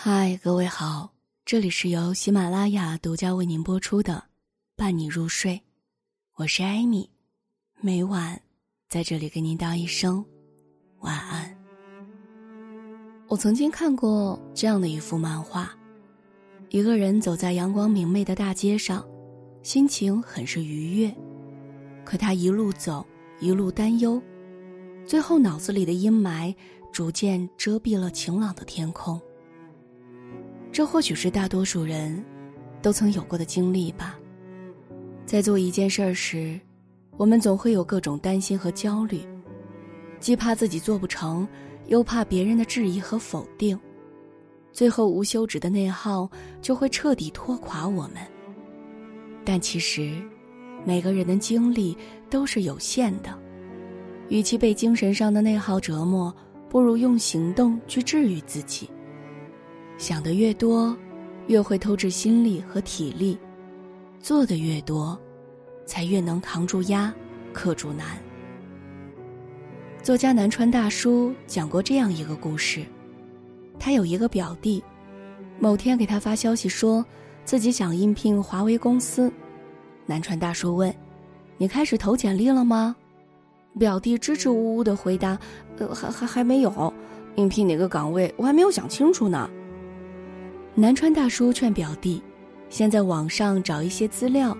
嗨，各位好，这里是由喜马拉雅独家为您播出的《伴你入睡》，我是艾米，每晚在这里给您道一声晚安。我曾经看过这样的一幅漫画，一个人走在阳光明媚的大街上，心情很是愉悦，可他一路走，一路担忧，最后脑子里的阴霾逐渐遮蔽了晴朗的天空。这或许是大多数人都曾有过的经历吧。在做一件事儿时，我们总会有各种担心和焦虑，既怕自己做不成，又怕别人的质疑和否定，最后无休止的内耗就会彻底拖垮我们。但其实，每个人的精力都是有限的，与其被精神上的内耗折磨，不如用行动去治愈自己。想的越多，越会透支心力和体力；做的越多，才越能扛住压，克住难。作家南川大叔讲过这样一个故事：他有一个表弟，某天给他发消息说自己想应聘华为公司。南川大叔问：“你开始投简历了吗？”表弟支支吾吾的回答：“呃，还还还没有，应聘哪个岗位我还没有想清楚呢。”南川大叔劝表弟，先在网上找一些资料，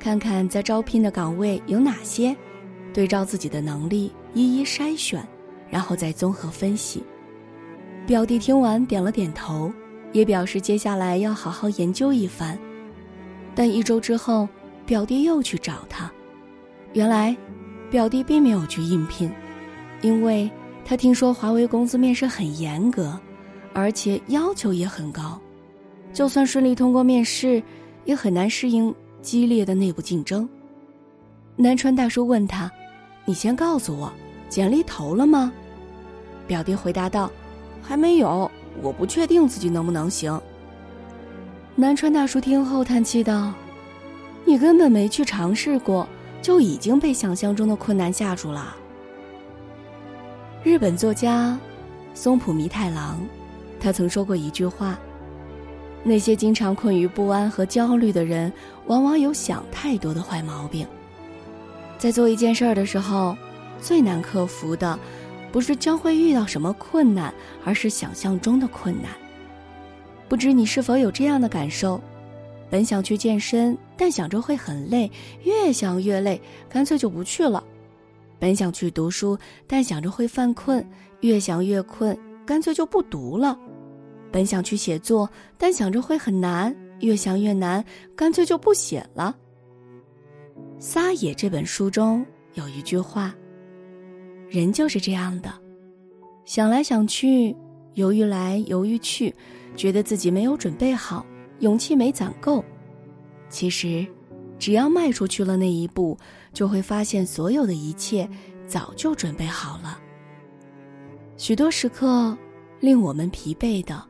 看看在招聘的岗位有哪些，对照自己的能力一一筛选，然后再综合分析。表弟听完点了点头，也表示接下来要好好研究一番。但一周之后，表弟又去找他，原来，表弟并没有去应聘，因为他听说华为公司面试很严格，而且要求也很高。就算顺利通过面试，也很难适应激烈的内部竞争。南川大叔问他：“你先告诉我，简历投了吗？”表弟回答道：“还没有，我不确定自己能不能行。”南川大叔听后叹气道：“你根本没去尝试过，就已经被想象中的困难吓住了。”日本作家松浦弥太郎，他曾说过一句话。那些经常困于不安和焦虑的人，往往有想太多的坏毛病。在做一件事儿的时候，最难克服的，不是将会遇到什么困难，而是想象中的困难。不知你是否有这样的感受？本想去健身，但想着会很累，越想越累，干脆就不去了。本想去读书，但想着会犯困，越想越困，干脆就不读了。本想去写作，但想着会很难，越想越难，干脆就不写了。《撒野》这本书中有一句话：“人就是这样的，想来想去，犹豫来犹豫去，觉得自己没有准备好，勇气没攒够。其实，只要迈出去了那一步，就会发现所有的一切早就准备好了。许多时刻，令我们疲惫的。”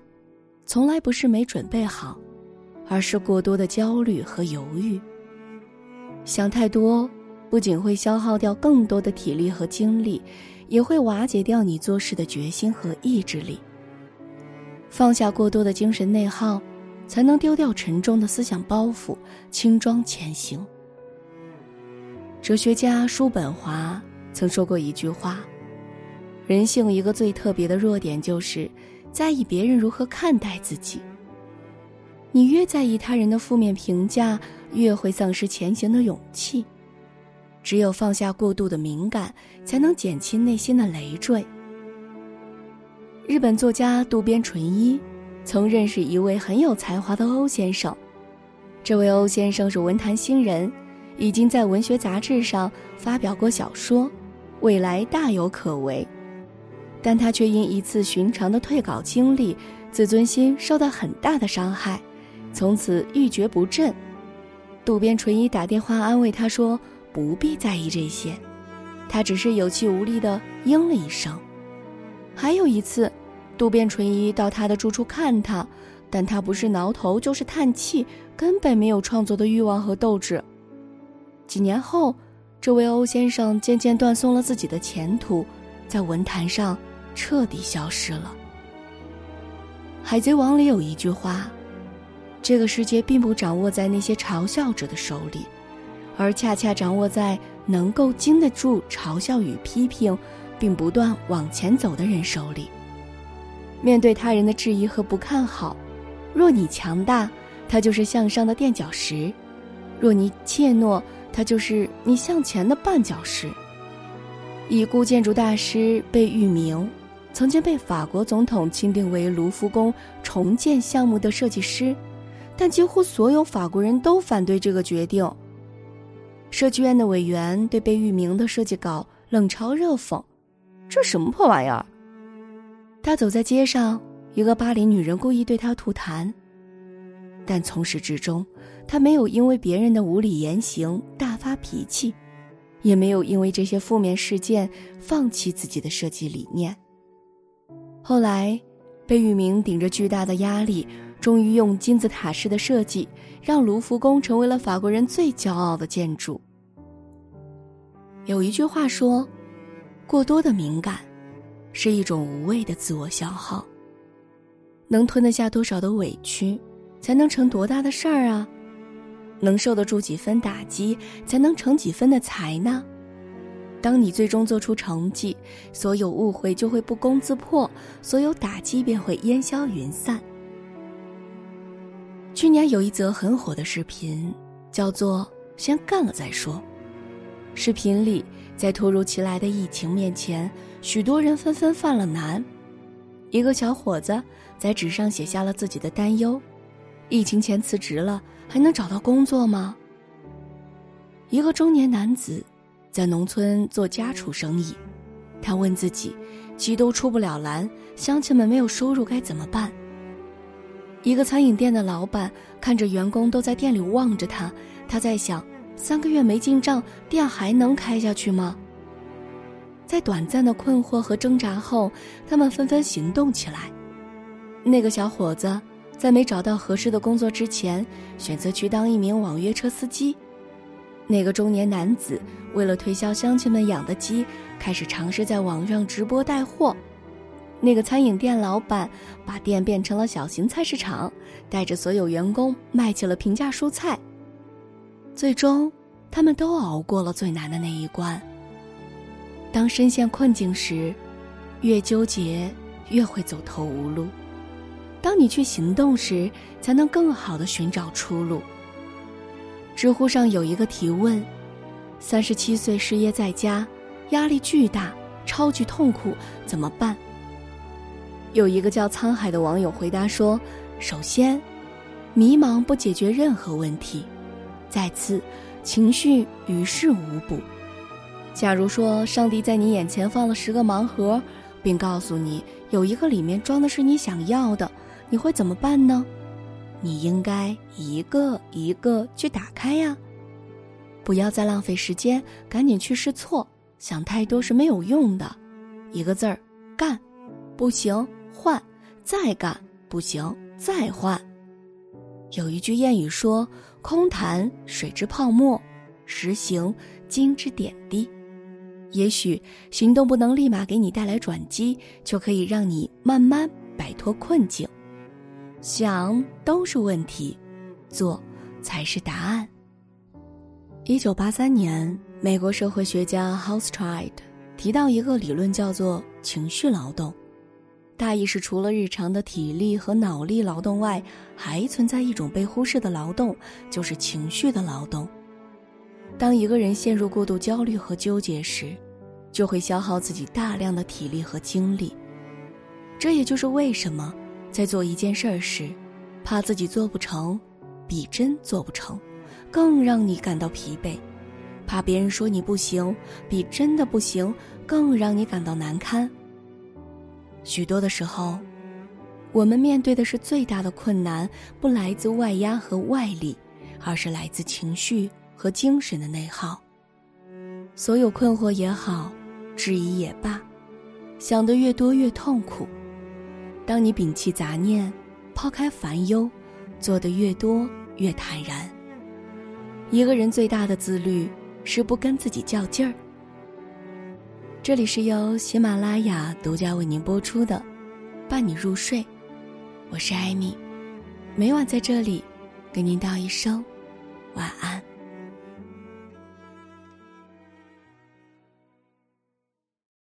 从来不是没准备好，而是过多的焦虑和犹豫。想太多，不仅会消耗掉更多的体力和精力，也会瓦解掉你做事的决心和意志力。放下过多的精神内耗，才能丢掉沉重的思想包袱，轻装前行。哲学家叔本华曾说过一句话：“人性一个最特别的弱点就是。”在意别人如何看待自己。你越在意他人的负面评价，越会丧失前行的勇气。只有放下过度的敏感，才能减轻内心的累赘。日本作家渡边淳一曾认识一位很有才华的欧先生，这位欧先生是文坛新人，已经在文学杂志上发表过小说，未来大有可为。但他却因一次寻常的退稿经历，自尊心受到很大的伤害，从此一蹶不振。渡边淳一打电话安慰他说：“不必在意这些。”他只是有气无力地应了一声。还有一次，渡边淳一到他的住处看他，但他不是挠头就是叹气，根本没有创作的欲望和斗志。几年后，这位欧先生渐渐断送了自己的前途，在文坛上。彻底消失了。海贼王》里有一句话：“这个世界并不掌握在那些嘲笑者的手里，而恰恰掌握在能够经得住嘲笑与批评，并不断往前走的人手里。”面对他人的质疑和不看好，若你强大，它就是向上的垫脚石；若你怯懦，它就是你向前的绊脚石。已故建筑大师贝聿铭，曾经被法国总统钦定为卢浮宫重建项目的设计师，但几乎所有法国人都反对这个决定。设计院的委员对贝聿铭的设计稿冷嘲热讽：“这什么破玩意儿？”他走在街上，一个巴黎女人故意对他吐痰，但从始至终，他没有因为别人的无理言行大发脾气，也没有因为这些负面事件放弃自己的设计理念。后来，贝聿铭顶着巨大的压力，终于用金字塔式的设计，让卢浮宫成为了法国人最骄傲的建筑。有一句话说：“过多的敏感。”是一种无谓的自我消耗。能吞得下多少的委屈，才能成多大的事儿啊？能受得住几分打击，才能成几分的才呢？当你最终做出成绩，所有误会就会不攻自破，所有打击便会烟消云散。去年有一则很火的视频，叫做“先干了再说”。视频里，在突如其来的疫情面前。许多人纷纷犯了难。一个小伙子在纸上写下了自己的担忧：疫情前辞职了，还能找到工作吗？一个中年男子在农村做家畜生意，他问自己：鸡都出不了栏，乡亲们没有收入该怎么办？一个餐饮店的老板看着员工都在店里望着他，他在想：三个月没进账，店还能开下去吗？在短暂的困惑和挣扎后，他们纷纷行动起来。那个小伙子在没找到合适的工作之前，选择去当一名网约车司机。那个中年男子为了推销乡亲们养的鸡，开始尝试在网上直播带货。那个餐饮店老板把店变成了小型菜市场，带着所有员工卖起了平价蔬菜。最终，他们都熬过了最难的那一关。当深陷困境时，越纠结越会走投无路。当你去行动时，才能更好的寻找出路。知乎上有一个提问：三十七岁失业在家，压力巨大，超级痛苦，怎么办？有一个叫沧海的网友回答说：首先，迷茫不解决任何问题；再次，情绪于事无补。假如说上帝在你眼前放了十个盲盒，并告诉你有一个里面装的是你想要的，你会怎么办呢？你应该一个一个去打开呀！不要再浪费时间，赶紧去试错，想太多是没有用的。一个字儿，干，不行换，再干不行再换。有一句谚语说：“空谈水之泡沫，实行金之点滴。”也许行动不能立马给你带来转机，就可以让你慢慢摆脱困境。想都是问题，做才是答案。一九八三年，美国社会学家 Housetried 提到一个理论，叫做情绪劳动，大意是除了日常的体力和脑力劳动外，还存在一种被忽视的劳动，就是情绪的劳动。当一个人陷入过度焦虑和纠结时，就会消耗自己大量的体力和精力。这也就是为什么，在做一件事儿时，怕自己做不成，比真做不成，更让你感到疲惫；怕别人说你不行，比真的不行更让你感到难堪。许多的时候，我们面对的是最大的困难，不来自外压和外力，而是来自情绪。和精神的内耗，所有困惑也好，质疑也罢，想得越多越痛苦。当你摒弃杂念，抛开烦忧，做得越多越坦然。一个人最大的自律是不跟自己较劲儿。这里是由喜马拉雅独家为您播出的《伴你入睡》，我是艾米，每晚在这里给您道一声晚安。